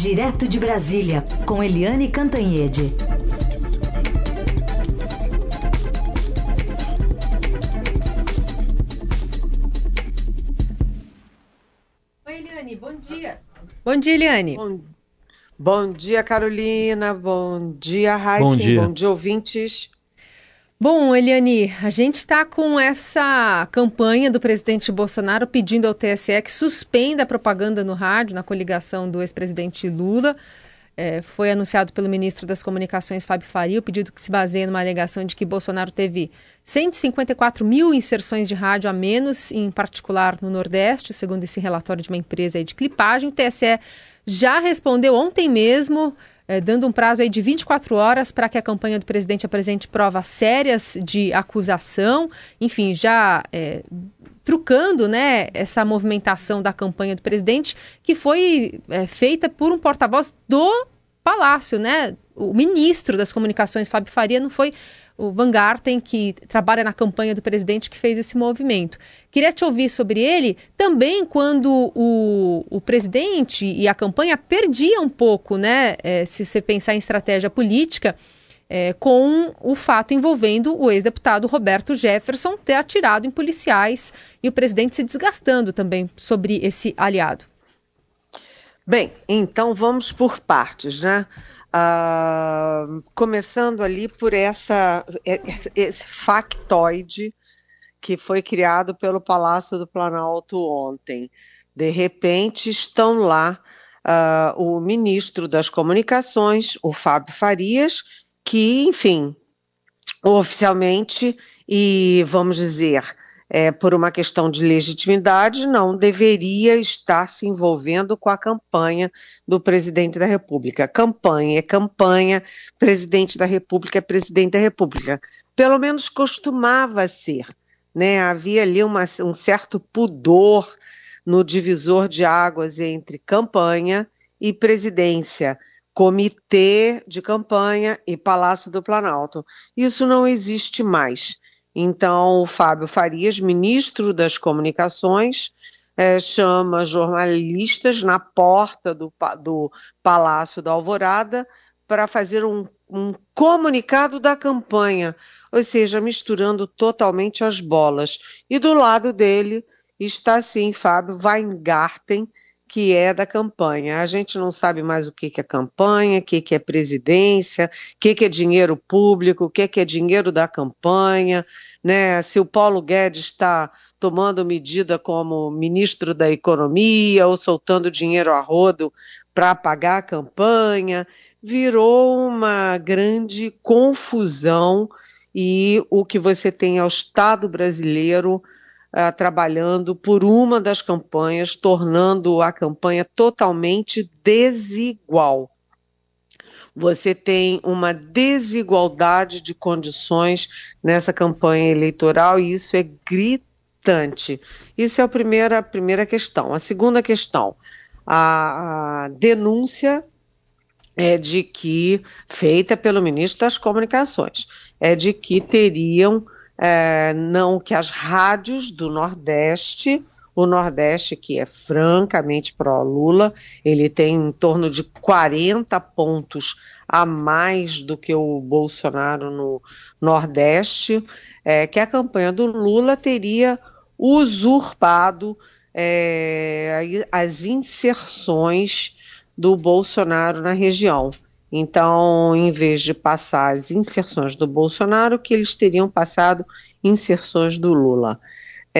Direto de Brasília, com Eliane Cantanhede. Oi, Eliane, bom dia. Bom dia, Eliane. Bom, bom dia, Carolina. Bom dia, Raíssa. Bom dia. Bom dia, ouvintes. Bom, Eliane, a gente está com essa campanha do presidente Bolsonaro pedindo ao TSE que suspenda a propaganda no rádio na coligação do ex-presidente Lula. É, foi anunciado pelo ministro das Comunicações, Fábio Faria, o pedido que se baseia numa alegação de que Bolsonaro teve 154 mil inserções de rádio a menos, em particular no Nordeste, segundo esse relatório de uma empresa de clipagem. O TSE já respondeu ontem mesmo é, dando um prazo aí de 24 horas para que a campanha do presidente apresente provas sérias de acusação, enfim, já é, trucando né, essa movimentação da campanha do presidente, que foi é, feita por um porta-voz do Palácio, né? O ministro das Comunicações, Fábio Faria, não foi o Van Garten, que trabalha na campanha do presidente, que fez esse movimento. Queria te ouvir sobre ele também quando o, o presidente e a campanha perdiam um pouco, né? É, se você pensar em estratégia política, é, com o fato envolvendo o ex-deputado Roberto Jefferson ter atirado em policiais e o presidente se desgastando também sobre esse aliado. Bem, então vamos por partes, né? Uh, começando ali por essa, esse factoide que foi criado pelo Palácio do Planalto ontem. De repente estão lá uh, o ministro das Comunicações, o Fábio Farias, que, enfim, oficialmente e vamos dizer é, por uma questão de legitimidade, não deveria estar se envolvendo com a campanha do presidente da República. Campanha é campanha, presidente da República é presidente da República. Pelo menos costumava ser. Né? Havia ali uma, um certo pudor no divisor de águas entre campanha e presidência. Comitê de campanha e Palácio do Planalto. Isso não existe mais. Então, o Fábio Farias, ministro das Comunicações, é, chama jornalistas na porta do, do Palácio da Alvorada para fazer um, um comunicado da campanha, ou seja, misturando totalmente as bolas. E do lado dele está, sim, Fábio Weingarten, que é da campanha. A gente não sabe mais o que, que é campanha, o que, que é presidência, o que, que é dinheiro público, o que, que é dinheiro da campanha né? Se o Paulo Guedes está tomando medida como ministro da Economia ou soltando dinheiro a rodo para pagar a campanha, virou uma grande confusão e o que você tem é o Estado brasileiro uh, trabalhando por uma das campanhas, tornando a campanha totalmente desigual você tem uma desigualdade de condições nessa campanha eleitoral e isso é gritante. Isso é a primeira, a primeira questão. A segunda questão, a, a denúncia é de que, feita pelo ministro das Comunicações, é de que teriam, é, não, que as rádios do Nordeste o Nordeste, que é francamente pró-Lula, ele tem em torno de 40 pontos a mais do que o Bolsonaro no Nordeste, é, que a campanha do Lula teria usurpado é, as inserções do Bolsonaro na região. Então, em vez de passar as inserções do Bolsonaro, que eles teriam passado inserções do Lula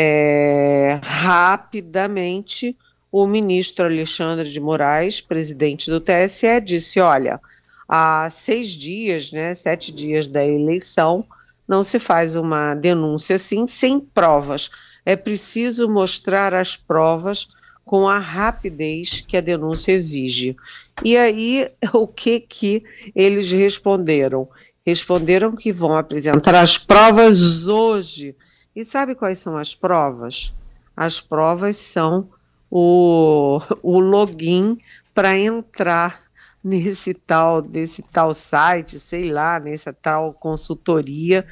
é, rapidamente o ministro Alexandre de Moraes, presidente do TSE, disse: olha, há seis dias, né, sete dias da eleição, não se faz uma denúncia assim sem provas. É preciso mostrar as provas com a rapidez que a denúncia exige. E aí, o que que eles responderam? Responderam que vão apresentar as provas hoje e sabe quais são as provas? As provas são o, o login para entrar nesse tal, desse tal site, sei lá, nessa tal consultoria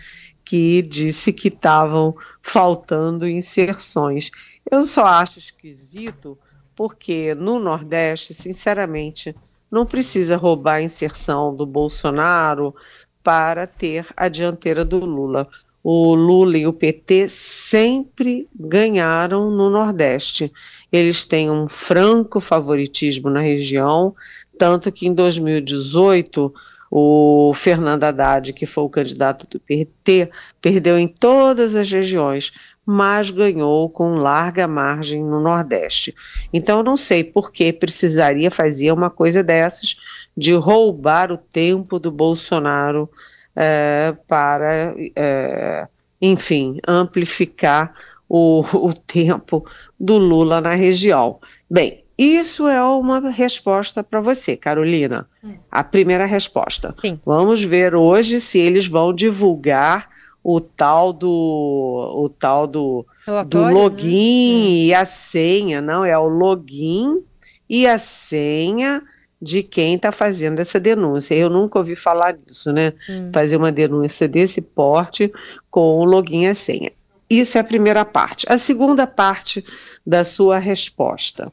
que disse que estavam faltando inserções. Eu só acho esquisito porque no Nordeste, sinceramente, não precisa roubar a inserção do Bolsonaro para ter a dianteira do Lula. O Lula e o PT sempre ganharam no Nordeste. Eles têm um franco favoritismo na região, tanto que em 2018 o Fernando Haddad, que foi o candidato do PT, perdeu em todas as regiões, mas ganhou com larga margem no Nordeste. Então, não sei por que precisaria fazer uma coisa dessas, de roubar o tempo do Bolsonaro é, para, é, enfim, amplificar o, o tempo do Lula na região. Bem, isso é uma resposta para você, Carolina. A primeira resposta. Sim. Vamos ver hoje se eles vão divulgar o tal do o tal do, do login né? e a senha, não é o login e a senha de quem está fazendo essa denúncia. Eu nunca ouvi falar disso, né? Hum. Fazer uma denúncia desse porte com o login e a senha. Isso é a primeira parte. A segunda parte da sua resposta.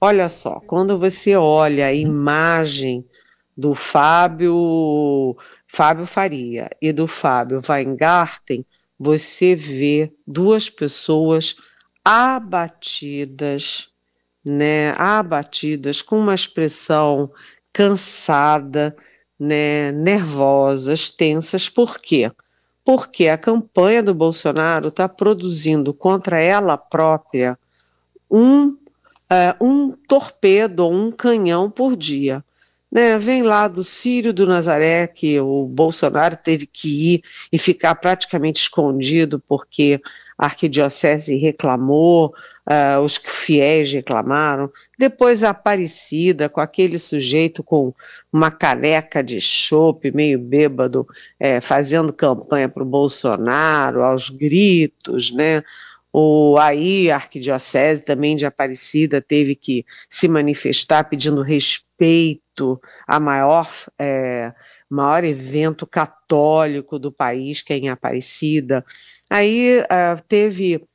Olha só, quando você olha a imagem do Fábio, Fábio Faria e do Fábio Weingarten, você vê duas pessoas abatidas, né, abatidas com uma expressão cansada, né, nervosas, tensas. Por quê? Porque a campanha do Bolsonaro está produzindo contra ela própria um uh, um torpedo um canhão por dia. Né, vem lá do Sírio do Nazaré, que o Bolsonaro teve que ir e ficar praticamente escondido porque a arquidiocese reclamou, uh, os fiéis reclamaram. Depois a Aparecida, com aquele sujeito com uma caneca de chope, meio bêbado, é, fazendo campanha para o Bolsonaro, aos gritos, né? ou aí a arquidiocese também de Aparecida teve que se manifestar pedindo respeito a maior, é, maior evento católico do país, que é em Aparecida. Aí uh, teve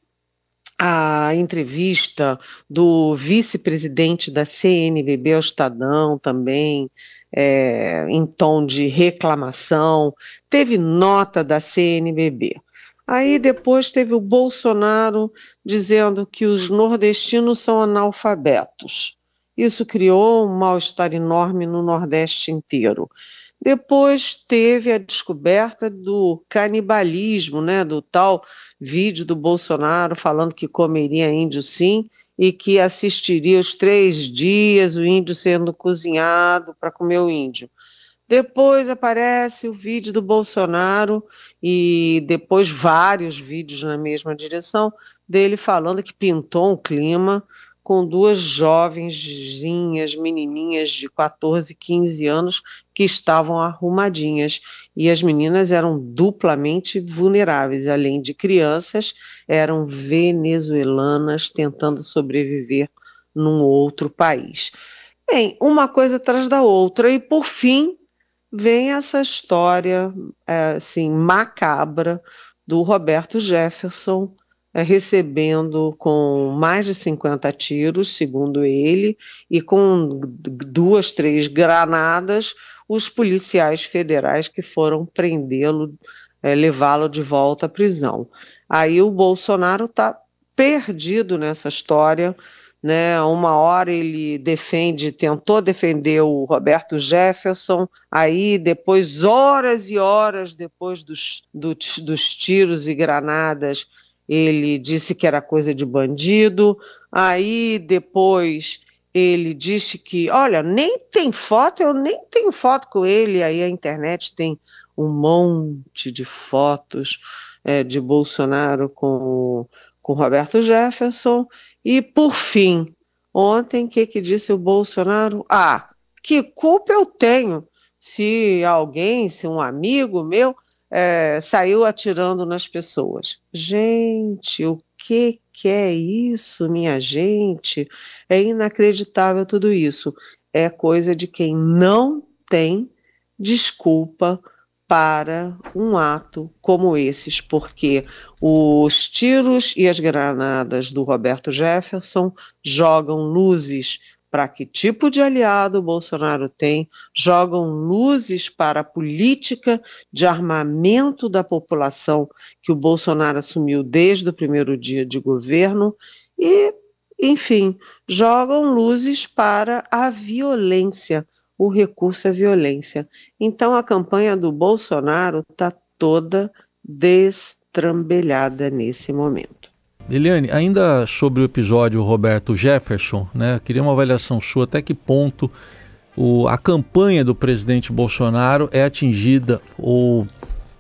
a entrevista do vice-presidente da CNBB ao Estadão também, é, em tom de reclamação, teve nota da CNBB. Aí depois teve o Bolsonaro dizendo que os nordestinos são analfabetos. Isso criou um mal-estar enorme no Nordeste inteiro. Depois teve a descoberta do canibalismo, né, do tal vídeo do Bolsonaro falando que comeria índio sim e que assistiria os três dias o índio sendo cozinhado para comer o índio. Depois aparece o vídeo do Bolsonaro e depois vários vídeos na mesma direção dele falando que pintou um clima com duas jovenzinhas, menininhas de 14, 15 anos que estavam arrumadinhas. E as meninas eram duplamente vulneráveis, além de crianças, eram venezuelanas tentando sobreviver num outro país. Bem, uma coisa atrás da outra. E por fim vem essa história é, assim macabra do Roberto Jefferson é, recebendo com mais de 50 tiros, segundo ele, e com duas, três granadas, os policiais federais que foram prendê-lo, é, levá-lo de volta à prisão. Aí o Bolsonaro está perdido nessa história né? Uma hora ele defende, tentou defender o Roberto Jefferson, aí depois, horas e horas depois dos, do, dos tiros e granadas, ele disse que era coisa de bandido, aí depois ele disse que, olha, nem tem foto, eu nem tenho foto com ele, aí a internet tem um monte de fotos é, de Bolsonaro com, com Roberto Jefferson, e, por fim, ontem, o que, que disse o Bolsonaro? Ah, que culpa eu tenho se alguém, se um amigo meu, é, saiu atirando nas pessoas. Gente, o que, que é isso, minha gente? É inacreditável tudo isso. É coisa de quem não tem desculpa para um ato como esses, porque os tiros e as granadas do Roberto Jefferson jogam luzes para que tipo de aliado o Bolsonaro tem, jogam luzes para a política de armamento da população que o Bolsonaro assumiu desde o primeiro dia de governo e, enfim, jogam luzes para a violência, o recurso à violência. Então a campanha do Bolsonaro está toda destrambelhada nesse momento. Eliane, ainda sobre o episódio Roberto Jefferson, né, queria uma avaliação sua até que ponto o, a campanha do presidente Bolsonaro é atingida ou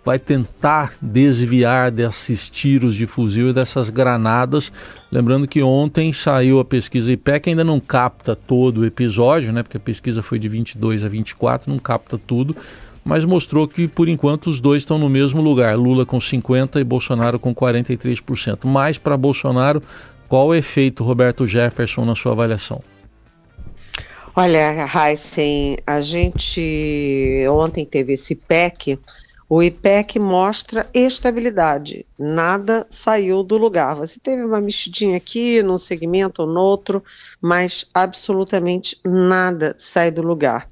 vai tentar desviar desses tiros de fuzil e dessas granadas. Lembrando que ontem saiu a pesquisa IPEC, ainda não capta todo o episódio, né, porque a pesquisa foi de 22 a 24, não capta tudo, mas mostrou que por enquanto os dois estão no mesmo lugar, Lula com 50 e Bolsonaro com 43%. Mais para Bolsonaro, qual o efeito Roberto Jefferson na sua avaliação? Olha, Heisen, a gente ontem teve esse IPEC, o IPEC mostra estabilidade, nada saiu do lugar. Você teve uma mexidinha aqui, num segmento ou no outro, mas absolutamente nada sai do lugar.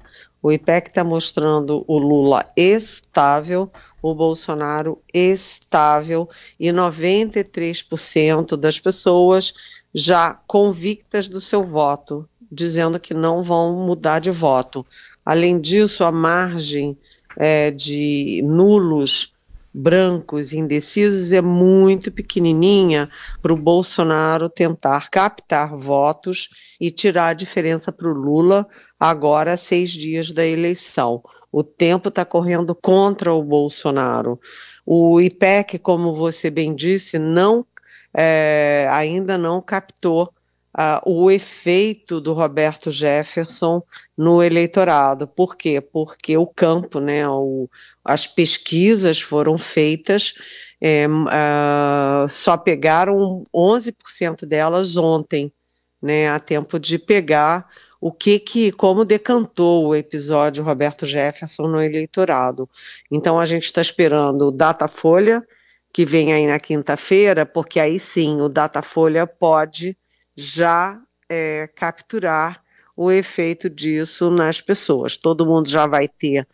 O IPEC está mostrando o Lula estável, o Bolsonaro estável e 93% das pessoas já convictas do seu voto, dizendo que não vão mudar de voto. Além disso, a margem é, de nulos brancos indecisos é muito pequenininha para o Bolsonaro tentar captar votos e tirar a diferença para o Lula agora seis dias da eleição. O tempo está correndo contra o Bolsonaro. O IPEC, como você bem disse, não é, ainda não captou uh, o efeito do Roberto Jefferson no eleitorado. Por quê? Porque o campo, né, o, as pesquisas foram feitas, é, uh, só pegaram 11% delas ontem, né, a tempo de pegar o que que, como decantou o episódio Roberto Jefferson no eleitorado. Então a gente está esperando o Datafolha, que vem aí na quinta-feira, porque aí sim o Datafolha pode já é, capturar o efeito disso nas pessoas. Todo mundo já vai ter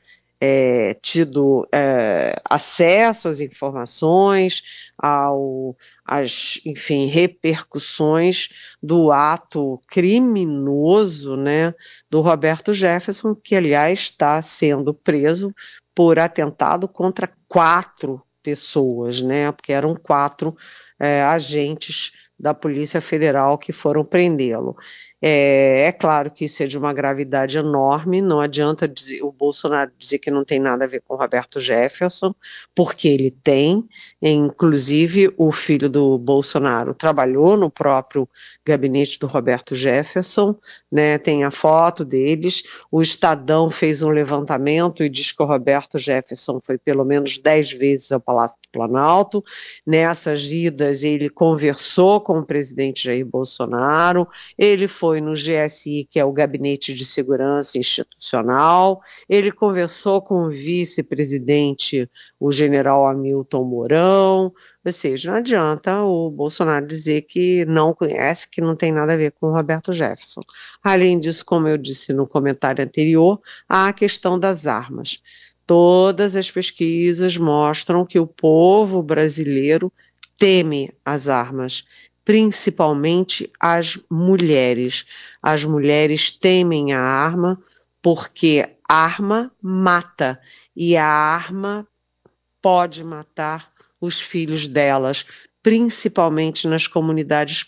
é, tido é, acesso às informações, ao, às, enfim, repercussões do ato criminoso, né, do Roberto Jefferson, que aliás está sendo preso por atentado contra quatro pessoas, né, porque eram quatro é, agentes da Polícia Federal que foram prendê-lo. É, é, claro que isso é de uma gravidade enorme, não adianta dizer, o Bolsonaro dizer que não tem nada a ver com Roberto Jefferson, porque ele tem, inclusive o filho do Bolsonaro trabalhou no próprio gabinete do Roberto Jefferson, né, tem a foto deles, o Estadão fez um levantamento e diz que o Roberto Jefferson foi pelo menos dez vezes ao Palácio do Planalto, nessas idas ele conversou com o presidente Jair Bolsonaro, ele foi no GSI, que é o Gabinete de Segurança Institucional. Ele conversou com o vice-presidente, o general Hamilton Mourão. Ou seja, não adianta o Bolsonaro dizer que não conhece, que não tem nada a ver com o Roberto Jefferson. Além disso, como eu disse no comentário anterior, há a questão das armas. Todas as pesquisas mostram que o povo brasileiro teme as armas principalmente as mulheres. As mulheres temem a arma porque arma mata e a arma pode matar os filhos delas, principalmente nas comunidades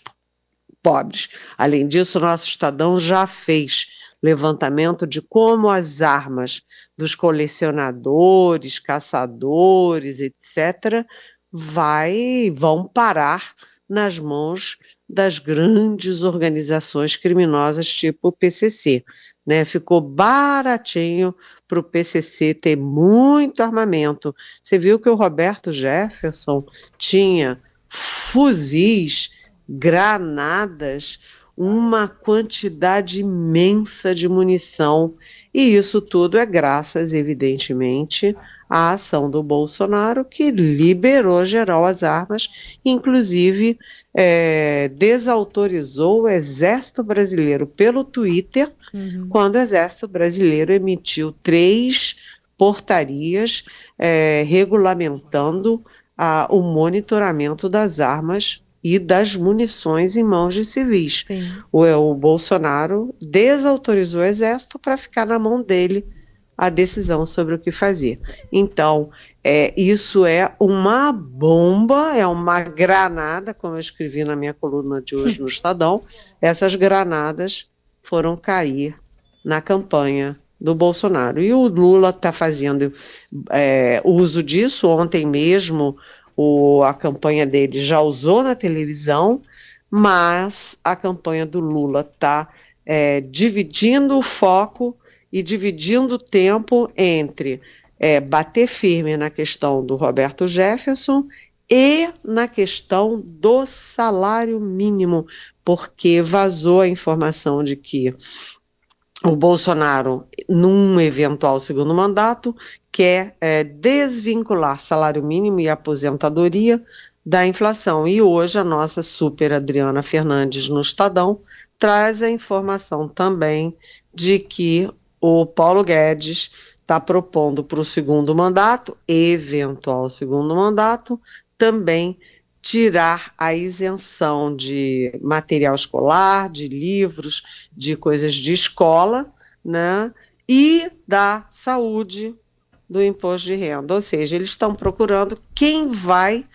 pobres. Além disso, nosso Estadão já fez levantamento de como as armas dos colecionadores, caçadores, etc., vai, vão parar nas mãos das grandes organizações criminosas tipo o PCC. Né? Ficou baratinho para o PCC ter muito armamento. Você viu que o Roberto Jefferson tinha fuzis, granadas. uma quantidade imensa de munição. E isso tudo é graças, evidentemente, à ação do Bolsonaro, que liberou geral as armas, inclusive é, desautorizou o Exército Brasileiro pelo Twitter, uhum. quando o Exército Brasileiro emitiu três portarias é, regulamentando a, o monitoramento das armas e das munições em mãos de civis. O, o, Bolsonaro desautorizou o exército para ficar na mão dele a decisão sobre o que fazer. Então, é, isso é uma bomba, é uma granada, como eu escrevi na minha coluna de hoje no Estadão. Essas granadas foram cair na campanha do Bolsonaro. E o Lula está fazendo é, uso disso. Ontem mesmo, o, a campanha dele já usou na televisão, mas a campanha do Lula está é, dividindo o foco e dividindo tempo entre é, bater firme na questão do Roberto Jefferson e na questão do salário mínimo, porque vazou a informação de que o Bolsonaro, num eventual segundo mandato, quer é, desvincular salário mínimo e aposentadoria da inflação. E hoje a nossa super Adriana Fernandes no Estadão traz a informação também de que o Paulo Guedes está propondo para o segundo mandato, eventual segundo mandato, também tirar a isenção de material escolar, de livros, de coisas de escola, né? E da saúde do imposto de renda. Ou seja, eles estão procurando quem vai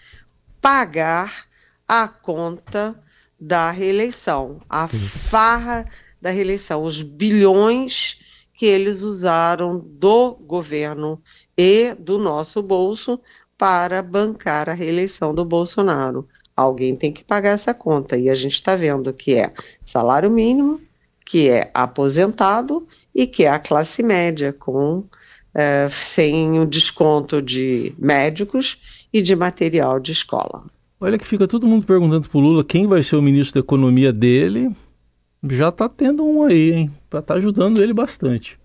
pagar a conta da reeleição, a farra da reeleição, os bilhões que eles usaram do governo e do nosso bolso para bancar a reeleição do Bolsonaro. Alguém tem que pagar essa conta e a gente está vendo que é salário mínimo, que é aposentado e que é a classe média com é, sem o desconto de médicos e de material de escola. Olha que fica todo mundo perguntando para o Lula quem vai ser o ministro da economia dele. Já está tendo um aí, hein? Está tá ajudando ele bastante.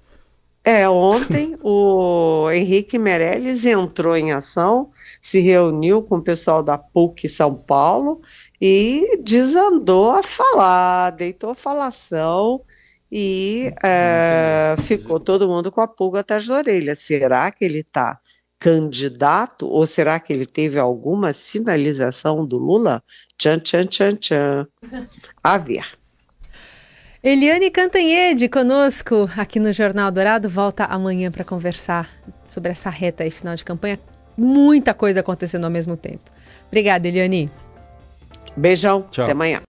É, ontem o Henrique Meirelles entrou em ação, se reuniu com o pessoal da PUC São Paulo e desandou a falar, deitou falação e é, ficou todo mundo com a pulga atrás da orelha. Será que ele está candidato ou será que ele teve alguma sinalização do Lula? Tchan, tchan, tchan, tchan. A ver. Eliane Cantanhede conosco aqui no Jornal Dourado. Volta amanhã para conversar sobre essa reta aí, final de campanha. Muita coisa acontecendo ao mesmo tempo. Obrigada, Eliane. Beijão. Tchau. Até amanhã.